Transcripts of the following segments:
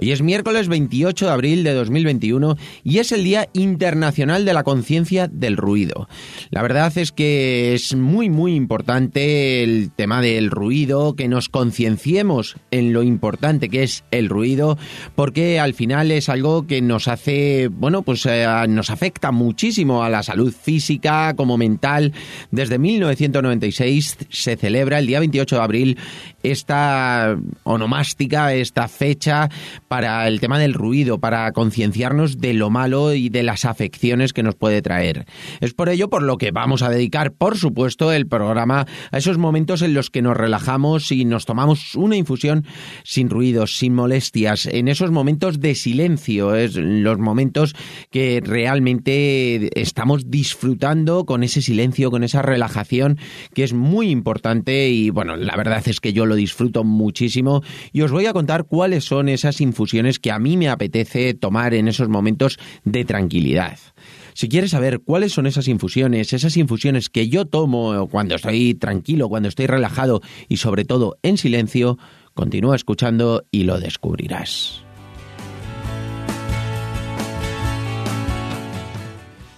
Hoy es miércoles 28 de abril de 2021 y es el Día Internacional de la Conciencia del Ruido. La verdad es que es muy muy importante el tema del ruido, que nos concienciemos en lo importante que es el ruido, porque al final es algo que nos hace, bueno, pues eh, nos afecta muchísimo a la salud física como mental. Desde 1996 se celebra el día 28 de abril esta onomástica, esta fecha para el tema del ruido, para concienciarnos de lo malo y de las afecciones que nos puede traer. Es por ello por lo que vamos a dedicar, por supuesto, el programa a esos momentos en los que nos relajamos y nos tomamos una infusión sin ruidos, sin molestias, en esos momentos de silencio, es los momentos que realmente estamos disfrutando con ese silencio, con esa relajación que es muy importante y bueno, la verdad es que yo lo disfruto muchísimo y os voy a contar cuáles son esas infusiones que a mí me apetece tomar en esos momentos de tranquilidad. Si quieres saber cuáles son esas infusiones, esas infusiones que yo tomo cuando estoy tranquilo, cuando estoy relajado y sobre todo en silencio, continúa escuchando y lo descubrirás.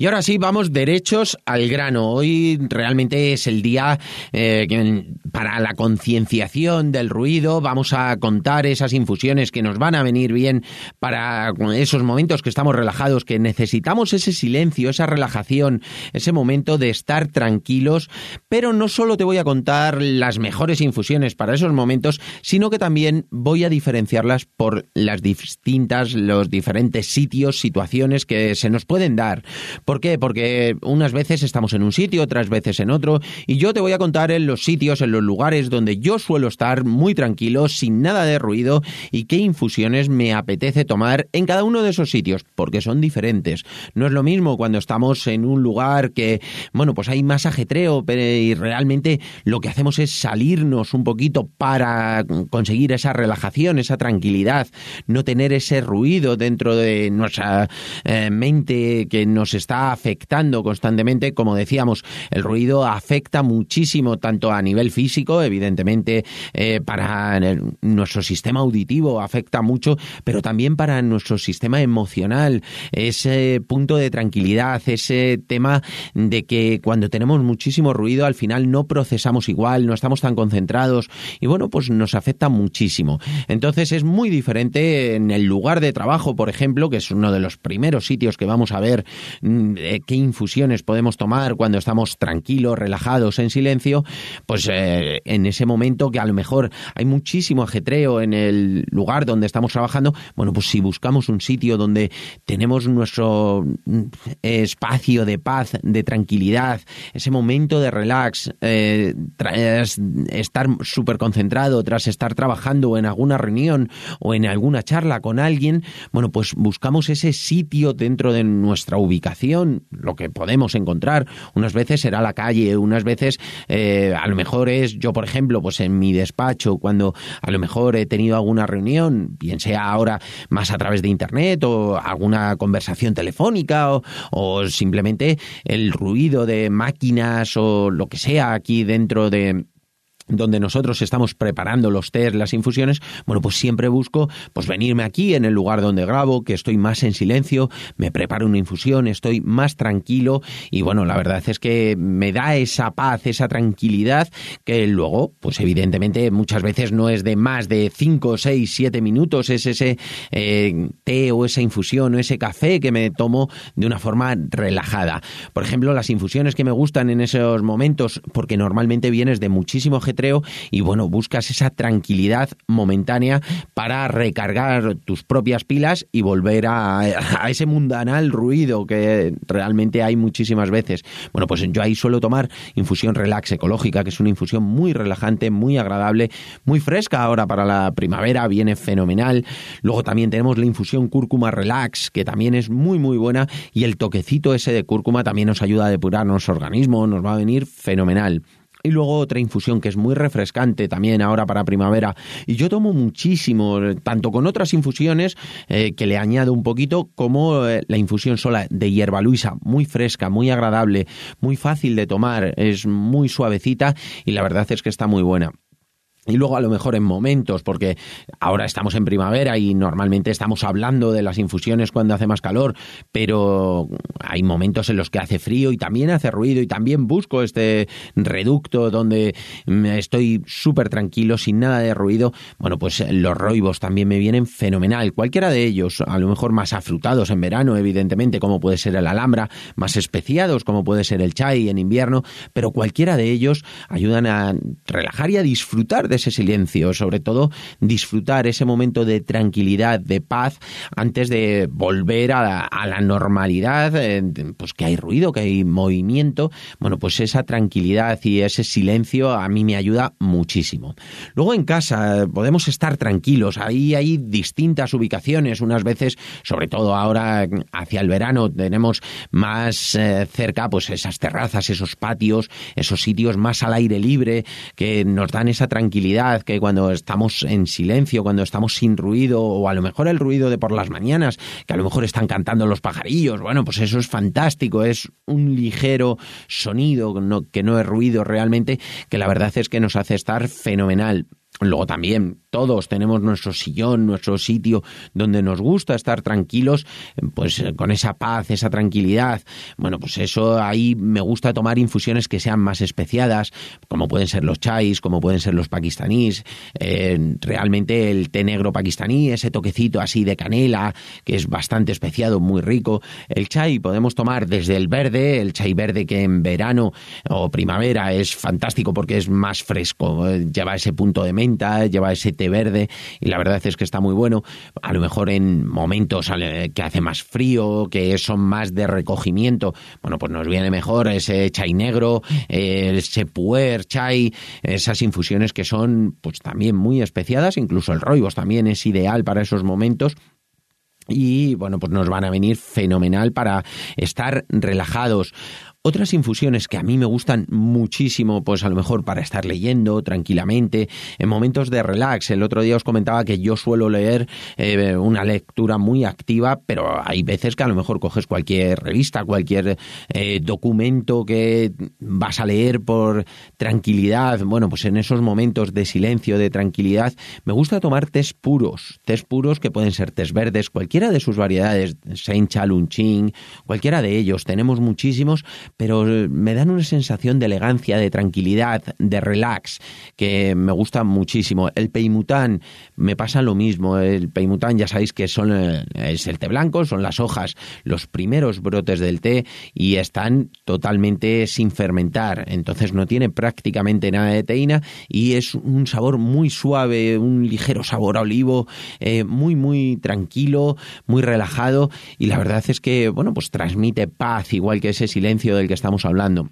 Y ahora sí, vamos derechos al grano. Hoy realmente es el día eh, para la concienciación del ruido. Vamos a contar esas infusiones que nos van a venir bien para esos momentos que estamos relajados, que necesitamos ese silencio, esa relajación, ese momento de estar tranquilos. Pero no solo te voy a contar las mejores infusiones para esos momentos, sino que también voy a diferenciarlas por las distintas, los diferentes sitios, situaciones que se nos pueden dar ¿Por qué? Porque unas veces estamos en un sitio, otras veces en otro, y yo te voy a contar en los sitios, en los lugares donde yo suelo estar muy tranquilo, sin nada de ruido, y qué infusiones me apetece tomar en cada uno de esos sitios, porque son diferentes. No es lo mismo cuando estamos en un lugar que, bueno, pues hay más ajetreo, y realmente lo que hacemos es salirnos un poquito para conseguir esa relajación, esa tranquilidad, no tener ese ruido dentro de nuestra eh, mente que nos está afectando constantemente. Como decíamos, el ruido afecta muchísimo tanto a nivel físico, evidentemente eh, para nuestro sistema auditivo afecta mucho, pero también para nuestro sistema emocional. Ese punto de tranquilidad, ese tema de que cuando tenemos muchísimo ruido al final no procesamos igual, no estamos tan concentrados y bueno, pues nos afecta muchísimo. Entonces es muy diferente en el lugar de trabajo, por ejemplo, que es uno de los primeros sitios que vamos a ver mm, qué infusiones podemos tomar cuando estamos tranquilos, relajados, en silencio, pues eh, en ese momento que a lo mejor hay muchísimo ajetreo en el lugar donde estamos trabajando, bueno, pues si buscamos un sitio donde tenemos nuestro mm, espacio de paz, de tranquilidad, ese momento de relax, eh, tras estar súper concentrado, tras estar trabajando en alguna reunión o en alguna charla con alguien, bueno, pues buscamos ese sitio dentro de nuestra ubicación lo que podemos encontrar. Unas veces será la calle, unas veces eh, a lo mejor es yo, por ejemplo, pues en mi despacho, cuando a lo mejor he tenido alguna reunión, bien sea ahora más a través de internet o alguna conversación telefónica o, o simplemente el ruido de máquinas o lo que sea aquí dentro de donde nosotros estamos preparando los test, las infusiones, bueno, pues siempre busco pues venirme aquí en el lugar donde grabo, que estoy más en silencio, me preparo una infusión, estoy más tranquilo y bueno, la verdad es que me da esa paz, esa tranquilidad que luego, pues evidentemente muchas veces no es de más de 5, 6, 7 minutos, es ese eh, té o esa infusión o ese café que me tomo de una forma relajada. Por ejemplo, las infusiones que me gustan en esos momentos, porque normalmente vienes de muchísimo y bueno, buscas esa tranquilidad momentánea para recargar tus propias pilas y volver a, a ese mundanal ruido que realmente hay muchísimas veces. Bueno, pues yo ahí suelo tomar infusión relax ecológica, que es una infusión muy relajante, muy agradable, muy fresca ahora para la primavera, viene fenomenal. Luego también tenemos la infusión cúrcuma relax, que también es muy muy buena y el toquecito ese de cúrcuma también nos ayuda a depurar nuestro organismo, nos va a venir fenomenal. Y luego otra infusión que es muy refrescante también ahora para primavera. Y yo tomo muchísimo, tanto con otras infusiones eh, que le añado un poquito, como eh, la infusión sola de hierba luisa, muy fresca, muy agradable, muy fácil de tomar, es muy suavecita y la verdad es que está muy buena. Y luego a lo mejor en momentos, porque ahora estamos en primavera y normalmente estamos hablando de las infusiones cuando hace más calor, pero hay momentos en los que hace frío y también hace ruido y también busco este reducto donde estoy súper tranquilo, sin nada de ruido. Bueno, pues los roibos también me vienen fenomenal. Cualquiera de ellos, a lo mejor más afrutados en verano, evidentemente, como puede ser el alhambra, más especiados, como puede ser el chai en invierno, pero cualquiera de ellos ayudan a relajar y a disfrutar de ese silencio, sobre todo disfrutar ese momento de tranquilidad, de paz, antes de volver a la, normalidad, eh, pues que hay ruido, que hay movimiento, bueno, pues esa tranquilidad y ese silencio a mí me ayuda muchísimo. Luego en casa podemos estar tranquilos, ahí hay distintas ubicaciones, unas veces, sobre todo ahora hacia el verano, tenemos más eh, cerca pues esas terrazas, esos patios, esos sitios más al aire libre que nos dan esa tranquilidad que cuando estamos en silencio, cuando estamos sin ruido, o a lo mejor el ruido de por las mañanas, que a lo mejor están cantando los pajarillos, bueno, pues eso es fantástico, es un ligero sonido que no es ruido realmente, que la verdad es que nos hace estar fenomenal. Luego también todos tenemos nuestro sillón, nuestro sitio donde nos gusta estar tranquilos, pues eh, con esa paz, esa tranquilidad. Bueno, pues eso ahí me gusta tomar infusiones que sean más especiadas, como pueden ser los chais, como pueden ser los pakistaníes. Eh, realmente el té negro pakistaní, ese toquecito así de canela, que es bastante especiado, muy rico. El chai podemos tomar desde el verde, el chai verde que en verano o primavera es fantástico porque es más fresco, eh, lleva ese punto de mente lleva ese té verde y la verdad es que está muy bueno. A lo mejor en momentos que hace más frío, que son más de recogimiento, bueno, pues nos viene mejor ese chai negro, ese puer chai, esas infusiones que son pues también muy especiadas, incluso el roibos también es ideal para esos momentos y bueno, pues nos van a venir fenomenal para estar relajados. Otras infusiones que a mí me gustan muchísimo, pues a lo mejor para estar leyendo tranquilamente, en momentos de relax. El otro día os comentaba que yo suelo leer eh, una lectura muy activa, pero hay veces que a lo mejor coges cualquier revista, cualquier eh, documento que vas a leer por tranquilidad. Bueno, pues en esos momentos de silencio, de tranquilidad, me gusta tomar tés puros, tés puros que pueden ser tés verdes, cualquiera de sus variedades, Sencha, Lunching, cualquiera de ellos. Tenemos muchísimos, pero me dan una sensación de elegancia, de tranquilidad, de relax, que me gusta muchísimo. El peimután me pasa lo mismo. El peimután ya sabéis que son, eh, es el té blanco, son las hojas, los primeros brotes del té y están totalmente sin fermentar. Entonces no tiene prácticamente nada de teína y es un sabor muy suave, un ligero sabor a olivo, eh, muy, muy tranquilo, muy relajado y la verdad es que, bueno, pues transmite paz, igual que ese silencio del que estamos hablando.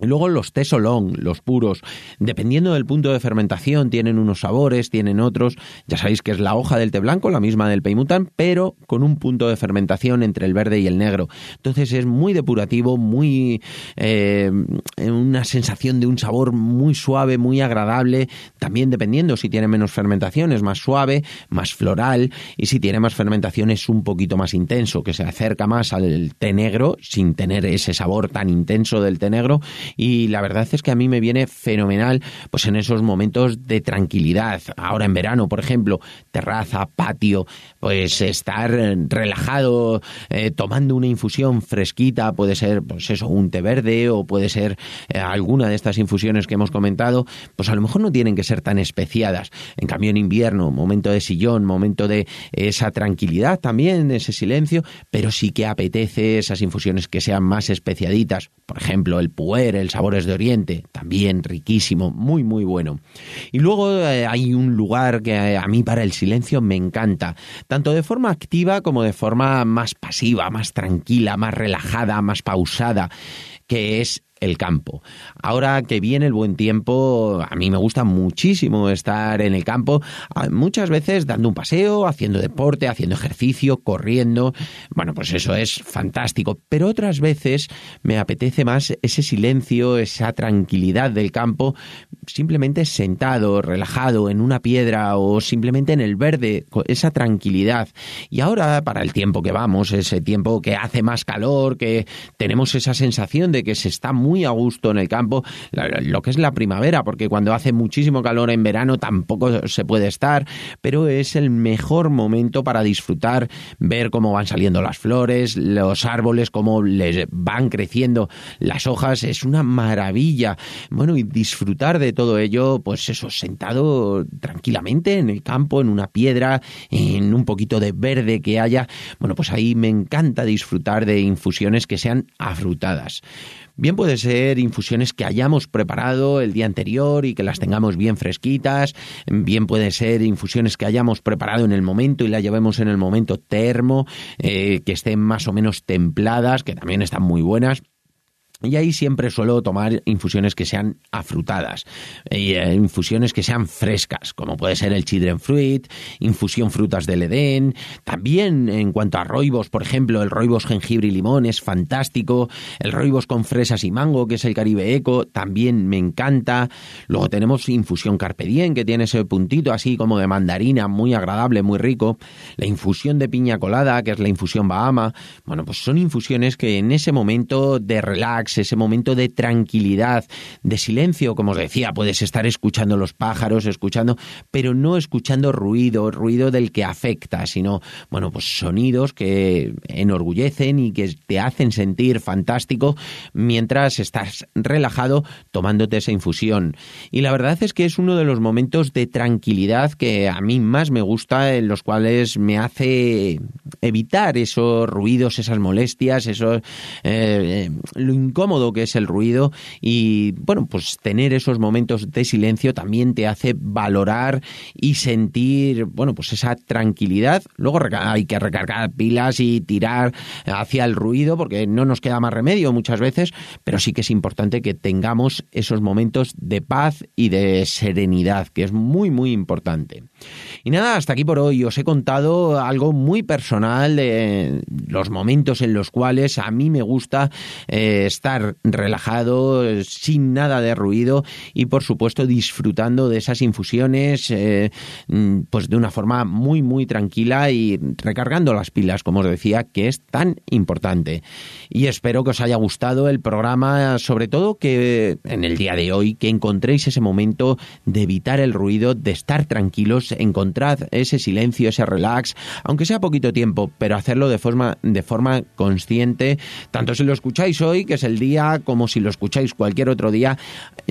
Luego los té solón, los puros, dependiendo del punto de fermentación, tienen unos sabores, tienen otros. Ya sabéis que es la hoja del té blanco, la misma del peimután, pero con un punto de fermentación entre el verde y el negro. Entonces es muy depurativo, muy eh, una sensación de un sabor muy suave, muy agradable. También dependiendo si tiene menos fermentación es más suave, más floral, y si tiene más fermentación es un poquito más intenso, que se acerca más al té negro sin tener ese sabor tan intenso del té negro y la verdad es que a mí me viene fenomenal pues en esos momentos de tranquilidad. Ahora en verano, por ejemplo, terraza, patio, pues estar relajado, eh, tomando una infusión fresquita, puede ser pues eso, un té verde o puede ser eh, alguna de estas infusiones que hemos comentado, pues a lo mejor no tienen que ser tan especiadas. En cambio en invierno, momento de sillón, momento de esa tranquilidad también, ese silencio, pero sí que apetece esas infusiones que sean más especiaditas. Por ejemplo, el puer, el sabores de Oriente, también riquísimo, muy muy bueno. Y luego eh, hay un lugar que a mí para el silencio me encanta, tanto de forma activa como de forma más pasiva, más tranquila, más relajada, más pausada, que es el campo. Ahora que viene el buen tiempo, a mí me gusta muchísimo estar en el campo, muchas veces dando un paseo, haciendo deporte, haciendo ejercicio, corriendo. Bueno, pues eso es fantástico. Pero otras veces me apetece más ese silencio, esa tranquilidad del campo, simplemente sentado, relajado en una piedra o simplemente en el verde, esa tranquilidad. Y ahora, para el tiempo que vamos, ese tiempo que hace más calor, que tenemos esa sensación de que se está muy a gusto en el campo, lo que es la primavera, porque cuando hace muchísimo calor en verano tampoco se puede estar, pero es el mejor momento para disfrutar, ver cómo van saliendo las flores, los árboles, cómo les van creciendo las hojas, es una maravilla. Bueno, y disfrutar de todo ello, pues eso, sentado tranquilamente en el campo, en una piedra, en un poquito de verde que haya, bueno, pues ahí me encanta disfrutar de infusiones que sean afrutadas. Bien puede ser infusiones que hayamos preparado el día anterior y que las tengamos bien fresquitas, bien puede ser infusiones que hayamos preparado en el momento y las llevemos en el momento termo, eh, que estén más o menos templadas, que también están muy buenas. Y ahí siempre suelo tomar infusiones que sean afrutadas, eh, infusiones que sean frescas, como puede ser el children fruit, infusión frutas del Edén. También en cuanto a roibos, por ejemplo, el roibos jengibre y limón es fantástico. El roibos con fresas y mango, que es el Caribe Eco, también me encanta. Luego tenemos infusión carpe diem, que tiene ese puntito así como de mandarina, muy agradable, muy rico. La infusión de piña colada, que es la infusión Bahama. Bueno, pues son infusiones que en ese momento de relax ese momento de tranquilidad, de silencio, como os decía, puedes estar escuchando los pájaros, escuchando, pero no escuchando ruido, ruido del que afecta, sino, bueno, pues sonidos que enorgullecen y que te hacen sentir fantástico mientras estás relajado tomándote esa infusión. Y la verdad es que es uno de los momentos de tranquilidad que a mí más me gusta, en los cuales me hace evitar esos ruidos, esas molestias, eso, eh, eh, incómodo que es el ruido y bueno, pues tener esos momentos de silencio también te hace valorar y sentir, bueno, pues esa tranquilidad. Luego hay que recargar pilas y tirar hacia el ruido porque no nos queda más remedio muchas veces, pero sí que es importante que tengamos esos momentos de paz y de serenidad, que es muy, muy importante. Y nada, hasta aquí por hoy os he contado algo muy personal de los momentos en los cuales a mí me gusta eh, relajado, sin nada de ruido y por supuesto disfrutando de esas infusiones eh, mm, pues de una forma muy muy tranquila y recargando las pilas, como os decía, que es tan importante. Y espero que os haya gustado el programa, sobre todo que en el día de hoy, que encontréis ese momento de evitar el ruido, de estar tranquilos, encontrad ese silencio, ese relax, aunque sea poquito tiempo, pero hacerlo de forma, de forma consciente, tanto si lo escucháis hoy, que es el día, como si lo escucháis cualquier otro día,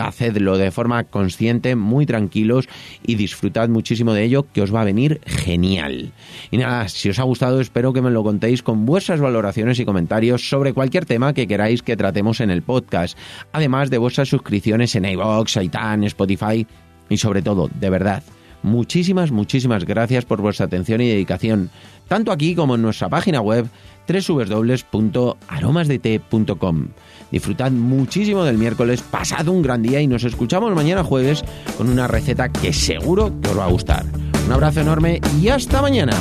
hacedlo de forma consciente, muy tranquilos y disfrutad muchísimo de ello, que os va a venir genial. Y nada, si os ha gustado, espero que me lo contéis con vuestras valoraciones y comentarios sobre cualquier tema que queráis que tratemos en el podcast, además de vuestras suscripciones en iVoox, iTunes, Spotify y sobre todo, de verdad, muchísimas, muchísimas gracias por vuestra atención y dedicación, tanto aquí como en nuestra página web www.aromasdete.com. Disfrutad muchísimo del miércoles, pasad un gran día y nos escuchamos mañana jueves con una receta que seguro que os va a gustar. Un abrazo enorme y hasta mañana.